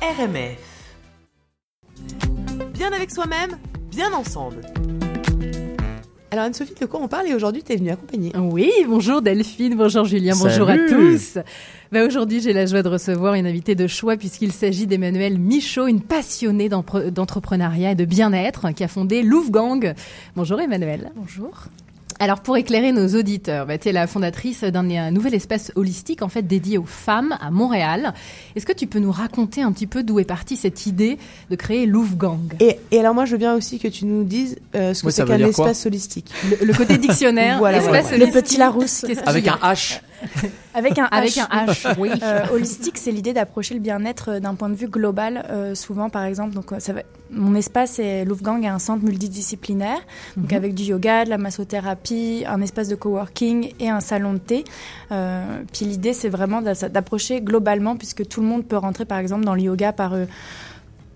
RMF. Bien avec soi-même, bien ensemble. Alors Anne-Sophie, de quoi on parle et aujourd'hui tu es venue accompagner Oui, bonjour Delphine, bonjour Julien, bonjour à tous. Bah aujourd'hui j'ai la joie de recevoir une invitée de choix puisqu'il s'agit d'Emmanuelle Michaud, une passionnée d'entrepreneuriat et de bien-être qui a fondé Louvgang. Bonjour Emmanuelle. Bonjour. Alors pour éclairer nos auditeurs, bah, tu es la fondatrice d'un nouvel espace holistique en fait dédié aux femmes à Montréal. Est-ce que tu peux nous raconter un petit peu d'où est partie cette idée de créer Louvgang? Et, et alors moi je veux bien aussi que tu nous dises euh, ce que c'est qu'un espace holistique. Le, côté dictionnaire, voilà, espace Le petit Larousse. Avec un H. Avec un H. Avec un H, oui. Euh, holistique, c'est l'idée d'approcher le bien-être euh, d'un point de vue global. Euh, souvent, par exemple, donc ça va, mon espace est Louvgang est un centre multidisciplinaire, donc mhm. avec du yoga, de la massothérapie, un espace de coworking et un salon de thé. puis l'idée, c'est vraiment d'approcher globalement, puisque tout le monde peut rentrer, par exemple, dans le yoga par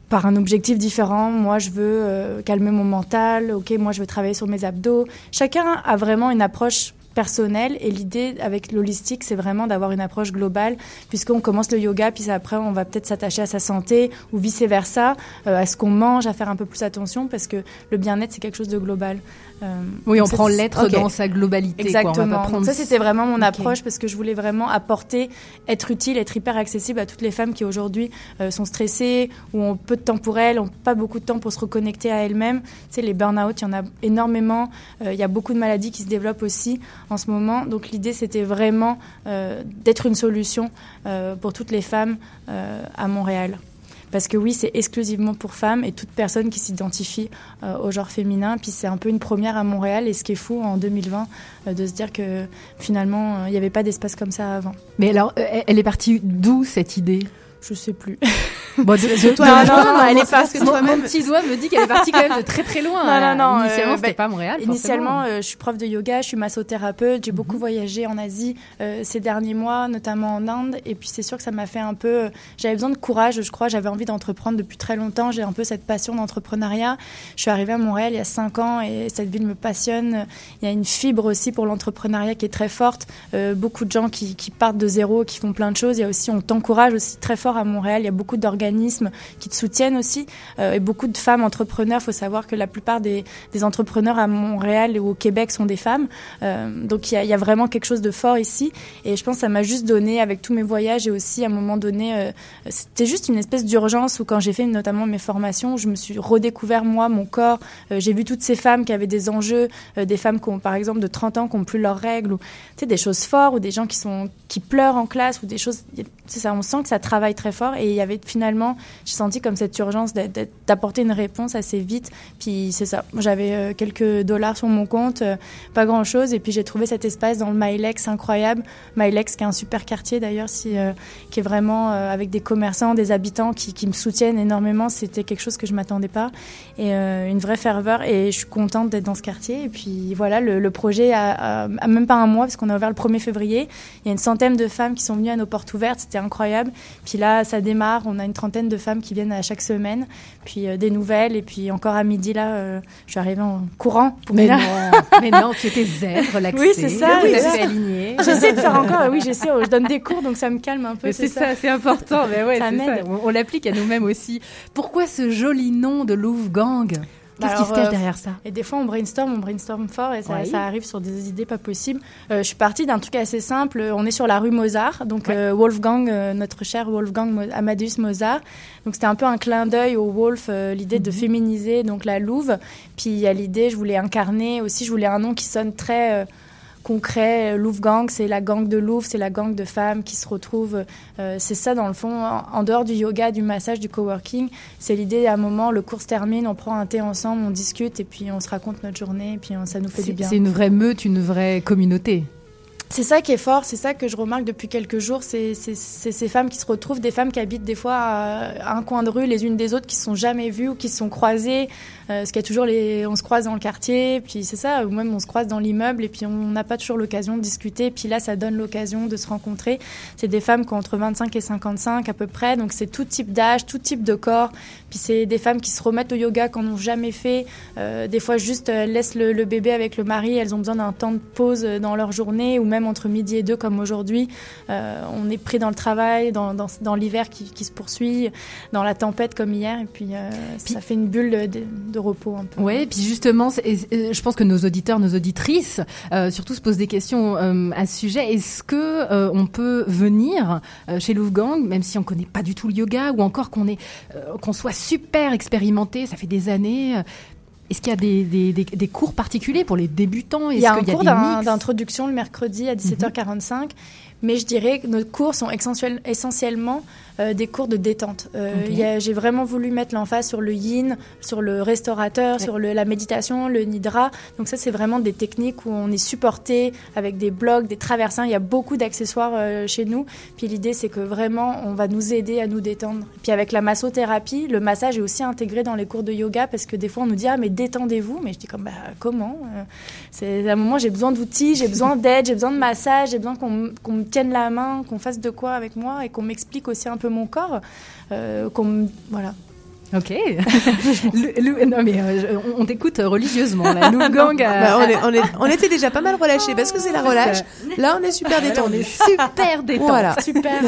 par un objectif différent. Moi, je veux calmer mon mental. Ok, moi, je veux travailler sur mes abdos. Chacun a vraiment une approche personnel. Et l'idée avec l'holistique, c'est vraiment d'avoir une approche globale, puisqu'on commence le yoga, puis après, on va peut-être s'attacher à sa santé ou vice-versa, euh, à ce qu'on mange, à faire un peu plus attention, parce que le bien-être, c'est quelque chose de global. Euh, oui, on prend l'être dans sa globalité. Exactement. Ça, c'était vraiment mon approche parce que je voulais vraiment apporter, être utile, être hyper accessible à toutes les femmes qui aujourd'hui euh, sont stressées ou ont peu de temps pour elles, ont pas beaucoup de temps pour se reconnecter à elles-mêmes. Tu sais, les burn-out, il y en a énormément. Il y a beaucoup de maladies qui se développent aussi en ce moment. Donc l'idée, c'était vraiment d'être une solution pour toutes les femmes à Montréal. Parce que oui, c'est exclusivement pour femmes et toute personne qui s'identifie euh, au genre féminin. Puis c'est un peu une première à Montréal et ce qui est fou en 2020 euh, de se dire que finalement, euh, il n'y avait pas d'espace comme ça avant. Mais alors, elle est partie d'où cette idée? Je sais plus. Bon, de, toi, non, non, non, elle est pas. Que mon, mon petit doigt me dit qu'elle est partie quand même de très très loin. Non, non, non. Initialement, euh, c'était pas Montréal. Initialement, euh, je suis prof de yoga, je suis massothérapeute. J'ai beaucoup mhm. voyagé en Asie euh, ces derniers mois, notamment en Inde. Et puis c'est sûr que ça m'a fait un peu. J'avais besoin de courage, je crois. J'avais envie d'entreprendre depuis très longtemps. J'ai un peu cette passion d'entrepreneuriat. Je suis arrivée à Montréal il y a cinq ans et cette ville me passionne. Il y a une fibre aussi pour l'entrepreneuriat qui est très forte. beaucoup de gens qui, qui partent de zéro, qui font plein de choses. Il y a aussi, on t'encourage aussi très fort à Montréal. Il y a beaucoup d'organismes qui te soutiennent aussi euh, et beaucoup de femmes entrepreneurs. Il faut savoir que la plupart des, entrepreneurs à Montréal et au Québec sont des femmes. Euh, donc il y, a, vraiment quelque chose de fort ici. Et je pense que ça m'a juste donné, avec tous mes voyages et aussi à un moment donné, euh, c'était juste une espèce d'urgence où quand j'ai fait notamment mes formations, je me suis redécouvert moi, mon corps. j'ai vu toutes ces femmes qui avaient des enjeux, des femmes qui ont par exemple de 30 ans qui n'ont plus leurs règles, ou des choses fortes, ou des gens qui, sont, qui pleurent en classe, ou des choses... Ça, on sent que ça travaille très fort. Et il y avait finalement, j'ai senti comme cette urgence d'apporter une réponse assez vite. Puis c'est ça. J'avais euh, quelques dollars sur mon compte, euh, pas grand chose. Et puis j'ai trouvé cet espace dans le Mylex incroyable. Mylex, qui est un super quartier d'ailleurs, euh, qui est vraiment avec des commerçants, des habitants qui, qui me soutiennent énormément. C'était quelque chose que je m'attendais pas. Et une vraie ferveur. Et je suis contente d'être dans ce quartier. Et puis voilà, le, projet a, a, même pas un mois, parce qu'on a ouvert le 1er février. Il y a une centaine de femmes qui sont venues à nos portes ouvertes. C'était incroyable. Puis là, ça démarre. On a une trentaine de femmes qui viennent à chaque semaine, puis euh, des nouvelles, et puis encore à midi là, euh, je suis arrivée en courant. mais non, mais non, tu étais zen, relaxée, oui, c'est ça, fait alignée. J'essaie de faire encore, oui, j'essaie, je donne des cours, donc ça me calme un peu. C'est ça, c'est important, mais ouais, ça m'aide. On, on l'applique à nous-mêmes aussi. Pourquoi ce joli nom de Gang Qu'est-ce qui se cache euh, derrière ça Et des fois, on brainstorm, on brainstorm fort et ça, ça arrive sur des idées pas possibles. Euh, je suis partie d'un truc assez simple. On est sur la rue Mozart, donc euh, Wolfgang, notre cher Wolfgang Amadeus Mozart. Donc c'était un peu un clin d'œil au Wolf, l'idée de mhm. féminiser donc la louve. Puis il y a l'idée, je voulais incarner aussi, je voulais un nom qui sonne très concret. Louvre-gang, c'est la gang de Louvre, c'est la gang de femmes qui se retrouvent. Euh, c'est ça, dans le fond, en, dehors du yoga, du massage, du coworking. C'est l'idée, à un moment, le cours se termine, on prend un thé ensemble, on discute et puis on se raconte notre journée et puis ça nous fait du bien. C'est une vraie meute, une vraie communauté. C'est ça qui est fort, c'est ça que je remarque depuis quelques jours, c'est ces femmes qui se retrouvent, des femmes qui habitent des fois à, un coin de rue les unes des autres, qui se sont jamais vues ou qui se sont croisées, euh, parce qu'il y a toujours les, on se croise dans le quartier, puis c'est ça, ou même on se croise dans l'immeuble et puis on n'a pas toujours l'occasion de discuter, puis là ça donne l'occasion de se rencontrer. C'est des femmes qui ont entre 25 et 55 à peu près, donc c'est tout type d'âge, tout type de corps, puis c'est des femmes qui se remettent au yoga qu'on n'ont jamais fait, euh, des fois juste elles laissent le, le, bébé avec le mari, elles ont besoin d'un temps de pause dans leur journée, ou même même entre midi et deux comme aujourd'hui, on est pris dans le travail, dans, dans, dans l'hiver qui, qui, se poursuit, dans la tempête comme hier, et puis, puis ça fait une bulle de, de repos un peu. Ouais, et puis justement, je pense que nos auditeurs, nos auditrices, surtout se posent des questions à ce sujet. Est-ce que on peut venir chez Louvgang, même si on connaît pas du tout le yoga, ou encore qu'on est qu'on soit super expérimenté, ça fait des années. Est-ce qu'il y a des, des, des, cours particuliers pour les débutants? Il y a un cours d'introduction le mercredi à 17h45, mais je dirais que nos cours sont essentiellement euh, des cours de détente. Euh, j'ai vraiment voulu mettre l'emphase sur le yin, sur le restaurateur, sur le, la méditation, le nidra. Donc ça, c'est vraiment des techniques où on est supporté avec des blocs, des traversins. Il y a beaucoup d'accessoires euh, chez nous. Puis l'idée, c'est que vraiment, on va nous aider à nous détendre. Puis avec la massothérapie, le massage est aussi intégré dans les cours de yoga parce que des fois, on nous dit ah mais détendez-vous. Mais je dis comme bah comment C'est à un moment, j'ai besoin d'outils, j'ai besoin d'aide, j'ai besoin de massage, j'ai besoin qu'on me tienne la main, qu'on fasse de quoi avec moi et qu'on m'explique aussi un peu mon corps. Euh, voilà. Ok. non mais euh, on, t'écoute religieusement là. Gang, bah, on, est, on, était déjà pas mal relâchés parce que c'est la relâche. Là, on est super détendu. on est super détendu. Voilà. Super.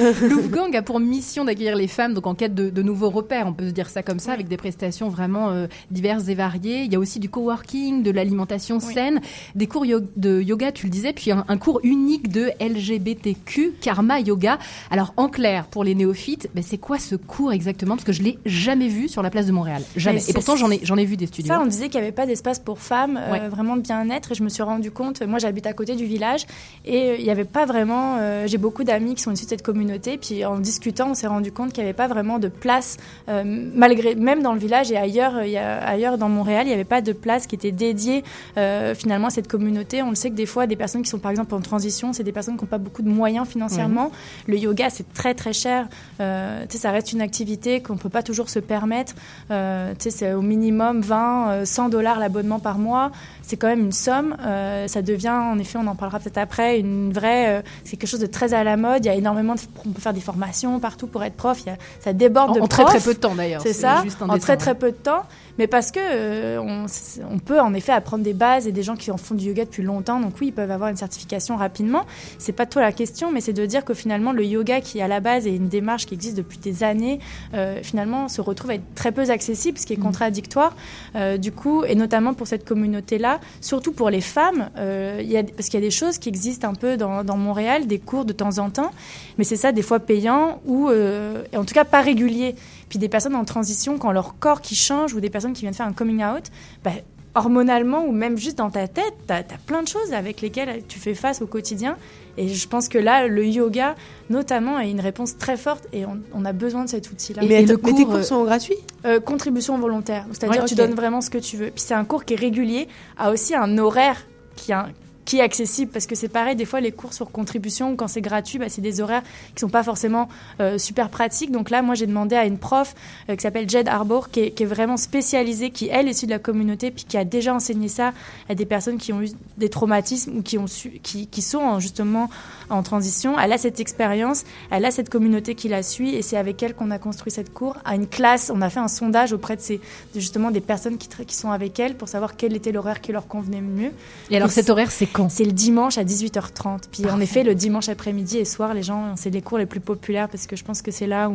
Gang a pour mission d'accueillir les femmes donc en quête de, nouveaux repères. On peut se dire ça comme ça avec des prestations vraiment euh, diverses et variées. Il y a aussi du coworking, de l'alimentation saine, des cours de yoga, tu le disais, puis un, cours unique de LGBTQ Karma Yoga. Alors en clair, pour les néophytes, ben, c'est quoi ce cours exactement? Parce que je l'ai jamais vu sur la place de Montréal. Jamais. Et pourtant, j'en ai, j'en ai vu des studios. Ça, on disait qu'il n'y avait pas d'espace pour femmes, euh, vraiment de bien-être. Et je me suis rendu compte, moi j'habite à côté du village, et euh, il n'y avait pas vraiment. Euh, j'ai beaucoup d'amis qui sont issus de cette communauté. Puis en discutant, on s'est rendu compte qu'il n'y avait pas vraiment de place, malgré, même dans le village et ailleurs, il y a, ailleurs dans Montréal, il n'y avait pas de place qui était dédiée finalement à cette communauté. On le sait que des fois, des personnes qui sont par exemple en transition, c'est des personnes qui n'ont pas beaucoup de moyens financièrement. Le yoga, c'est très très cher. ça reste une activité qu'on ne peut pas toujours se permettre. Euh, c'est au minimum 20, 100 euh, dollars l'abonnement par mois. C'est quand même une somme. Euh, ça devient, en effet, on en parlera peut-être après, une vraie. c'est quelque chose de très à la mode. Il y a énormément de, on peut faire des formations partout pour être prof. ça déborde de en très très peu de temps d'ailleurs. C'est ça. en très très peu de temps mais parce que euh, on, peut en effet apprendre des bases et des gens qui en font du yoga depuis longtemps, donc oui, ils peuvent avoir une certification rapidement. C'est pas toi la question, mais c'est de dire que finalement le yoga qui à la base est une démarche qui existe depuis des années, euh, finalement se retrouve à être très peu accessible, ce qui est mm. contradictoire. Euh, du coup, et notamment pour cette communauté-là, surtout pour les femmes, y a, parce qu'il y a des choses qui existent un peu dans, dans, Montréal, des cours de temps en temps, mais c'est ça des fois payant ou en tout cas pas régulier. Puis des personnes en transition, quand leur corps qui change, ou des personnes qui viennent faire un coming out, bah, hormonalement ou même juste dans ta tête, tu as, plein de choses avec lesquelles tu fais face au quotidien. Et je pense que là, le yoga, notamment, a une réponse très forte et on, a besoin de cet outil-là. Mais, le cours, tes cours sont gratuits? Euh, Contribution volontaire. C'est-à-dire que tu donnes vraiment ce que tu veux. Puis c'est un cours qui est régulier, a aussi un horaire qui, a, qui est accessible parce que c'est pareil des fois les cours sur contribution quand c'est gratuit bah, c'est des horaires qui sont pas forcément euh, super pratiques. Donc là moi j'ai demandé à une prof euh, qui s'appelle Jed Harbour qui est, vraiment spécialisée qui elle est issue de la communauté puis qui a déjà enseigné ça à des personnes qui ont eu des traumatismes ou qui ont su, qui, qui sont justement en transition. Elle a cette expérience elle a cette communauté qui la suit et c'est avec elle qu'on a construit cette cours à une classe on a fait un sondage auprès de ces justement des personnes qui, qui sont avec elle pour savoir quel était l'horaire qui leur convenait mieux. Et alors cet horaire c'est c'est le dimanche à 18h30. Puis en effet, le dimanche après-midi et soir, les gens, c'est les cours les plus populaires parce que je pense que c'est là où,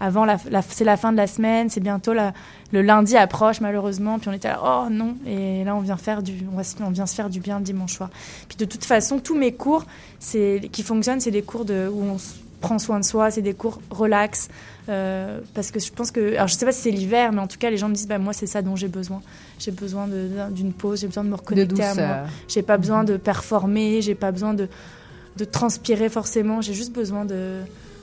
avant, la, c'est la fin de la semaine, c'est bientôt la, le lundi approche malheureusement. Puis on était là, oh non, et là on vient faire du, on, vient se faire du bien le dimanche soir. Puis de toute façon, tous mes cours, c'est qui fonctionnent, c'est des cours de où on prend soin de soi, c'est des cours relax. Euh, parce que je pense que, alors je sais pas si c'est l'hiver, mais en tout cas les gens me disent, bah moi c'est ça dont j'ai besoin. J'ai besoin d'une pause, j'ai besoin de me reconnecter à moi. J'ai pas besoin mhm. de performer, j'ai pas besoin de, de transpirer forcément. J'ai juste besoin de,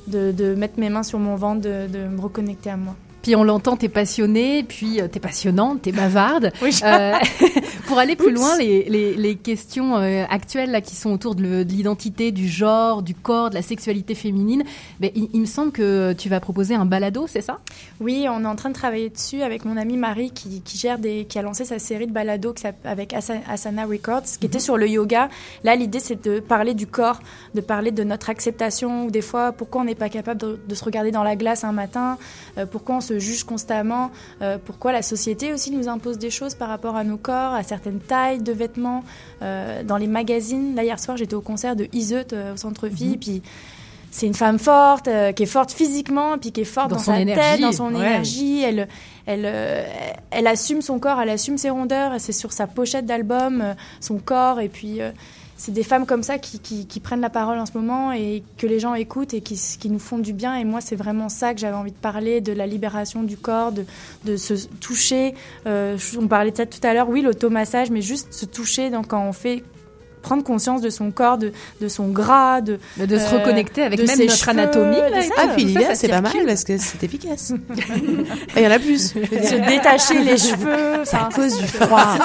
de, de, mettre mes mains sur mon ventre, de, de me reconnecter à moi. Puis on l'entend, t'es passionnée, puis euh, t'es passionnante, t'es bavarde. Oui, euh, pour aller plus loin, les, les, les questions euh, actuelles là, qui sont autour de l'identité, du genre, du corps, de la sexualité féminine, ben, il, me semble que tu vas proposer un balado, c'est ça? Oui, on est en train de travailler dessus avec mon amie Marie qui, qui gère des, qui a lancé sa série de balados avec Asana Records, qui était mhm. sur le yoga. Là, l'idée c'est de parler du corps, de parler de notre acceptation, ou des fois pourquoi on n'est pas capable de, de, se regarder dans la glace un matin, pourquoi on se se juge constamment, pourquoi la société aussi nous impose des choses par rapport à nos corps, à certaines tailles de vêtements, dans les magazines. Là, hier soir, j'étais au concert de Iseut au centre-ville, mhm. puis c'est une femme forte, qui est forte physiquement, puis qui est forte dans, sa tête, dans son énergie. Elle, elle, elle assume son corps, elle assume ses rondeurs. C'est sur sa pochette d'album, son corps, et puis c'est des femmes comme ça qui, prennent la parole en ce moment et que les gens écoutent et qui, nous font du bien. Et moi, c'est vraiment ça que j'avais envie de parler, de la libération du corps, de, se toucher. Euh, on parlait de ça tout à l'heure, oui, l'automassage, mais juste se toucher quand on fait prendre conscience de son corps, de, de son gras, de, de se reconnecter avec même notre anatomie. ah, puis l'idée, c'est pas mal parce que c'est efficace. Il y en a plus. Se détacher les cheveux. C'est à cause du froid.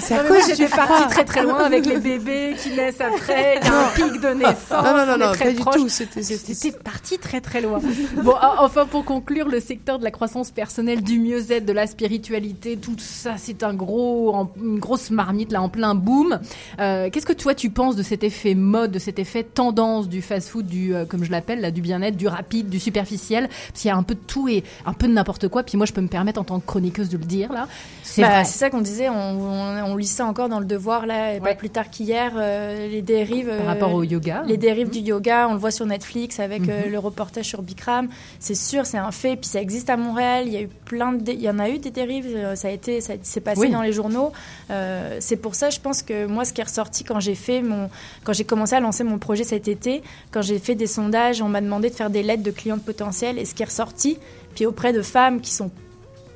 C'est à cause du froid. parti très très loin avec les bébés qui naissent après, il y a un pic de naissance. Non, non, non, non pas du tout. C'était parti très très loin. Bon, enfin, pour conclure, le secteur de la croissance personnelle, du mieux-être, de la spiritualité, tout ça, c'est un gros, une grosse marmite là en plein boom. Euh, euh, qu'est-ce que toi tu penses de cet effet mode, de cet effet tendance du fast-food, du euh, comme je l'appelle là, du bien-être, du rapide, du superficiel? Parce qu'il y a un peu de tout et un peu de n'importe quoi. Puis moi, je peux me permettre en tant que chroniqueuse de le dire là. C'est bah, ça qu'on disait. On, lit ça encore dans le Devoir là, et pas plus tard qu'hier. Euh, les dérives. Par rapport au yoga. Les dérives du yoga, on le voit sur Netflix avec mhm. le reportage sur Bikram. C'est sûr, c'est un fait. Puis ça existe à Montréal. Il y a eu plein de, il y en a eu des dérives. Ça a été, ça s'est passé dans les journaux. c'est pour ça, je pense que moi, ce qui est ressorti quand j'ai fait mon, quand j'ai commencé à lancer mon projet cet été, quand j'ai fait des sondages, on m'a demandé de faire des lettres de clientes potentielles et ce qui est ressorti, puis auprès de femmes qui sont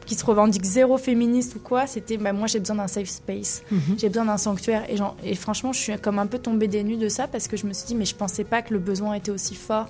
qui se revendiquent zéro féministe ou quoi, c'était bah, moi j'ai besoin d'un safe space, mhm. j'ai besoin d'un sanctuaire. Et, et, franchement, je suis comme un peu tombée des nues de ça parce que je me suis dit, mais je pensais pas que le besoin était aussi fort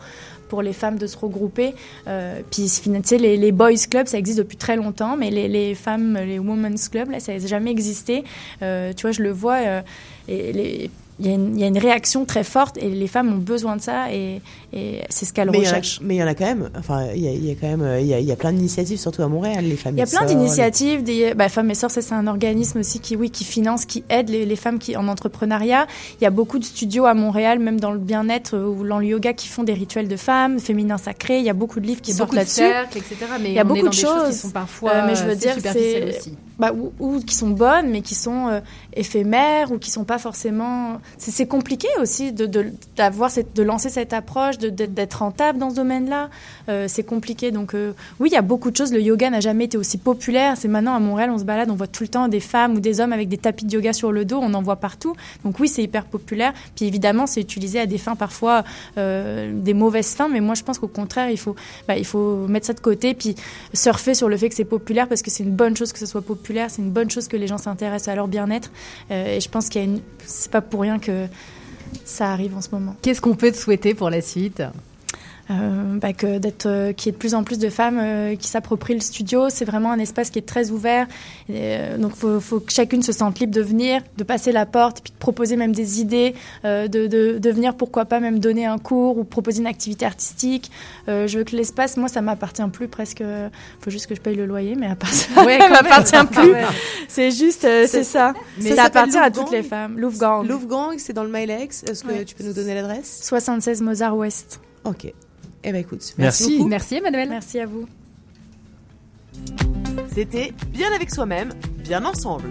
pour les femmes de se regrouper. Euh, puis, tu sais, les, les, boys clubs, ça existe depuis très longtemps, mais les, les femmes, les women's clubs, là, ça n'a jamais existé. Euh, tu vois, je le vois. Euh, et les il y, a une réaction très forte et les femmes ont besoin de ça et, et c'est ce qu'elles recherchent. mais il y en a quand même, enfin, il y a, quand même, il y a, plein d'initiatives, surtout à Montréal, les femmes. Il y a plein d'initiatives, des bah, Femmes et Sœurs, c'est un organisme aussi qui, oui, qui finance, qui aide les, les, femmes qui en entrepreneuriat. Il y a beaucoup de studios à Montréal, même dans le bien-être ou dans le yoga, qui font des rituels de femmes, féminins sacrés. Il y a beaucoup de livres qui sortent là-dessus. etc. Mais il y a beaucoup de choses. qui sont parfois, euh, mais je veux dire, c'est, bah, ou, qui sont bonnes, mais qui sont euh, éphémères ou qui sont pas forcément c'est compliqué aussi de, d'avoir cette, de lancer cette approche, d'être rentable dans ce domaine-là. Euh, c'est compliqué. Donc euh, oui, il y a beaucoup de choses. Le yoga n'a jamais été aussi populaire. C'est maintenant à Montréal, on se balade, on voit tout le temps des femmes ou des hommes avec des tapis de yoga sur le dos. On en voit partout. Donc oui, c'est hyper populaire. Puis évidemment, c'est utilisé à des fins parfois des mauvaises fins. Mais moi, je pense qu'au contraire, il faut, bah, il faut mettre ça de côté puis surfer sur le fait que c'est populaire parce que c'est une bonne chose que ce soit populaire. C'est une bonne chose que les gens s'intéressent à leur bien-être. et je pense qu'il y a c'est pas pour rien que ça arrive en ce moment. Qu'est-ce qu'on peut te souhaiter pour la suite? Euh, bah que d'être euh, qu'il y ait de plus en plus de femmes euh, qui s'approprient le studio. C'est vraiment un espace qui est très ouvert. Donc faut, faut que chacune se sente libre de venir de passer la porte puis de proposer même des idées de, de, de, venir pourquoi pas même donner un cours ou proposer une activité artistique. Je veux que l'espace moi ça m'appartient plus presque faut juste que je paye le loyer mais à part ça ouais, m'appartient plus. c'est juste c'est ça. mais ça, appartient à toutes les femmes. Louvre Gang. Louvre Gang c'est dans le Milex. Est-ce que tu peux nous donner l'adresse? 76 Mozart Ouest. Ok eh ben écoute, merci. Merci, Emmanuel. Merci à vous. C'était Bien avec soi-même, bien ensemble.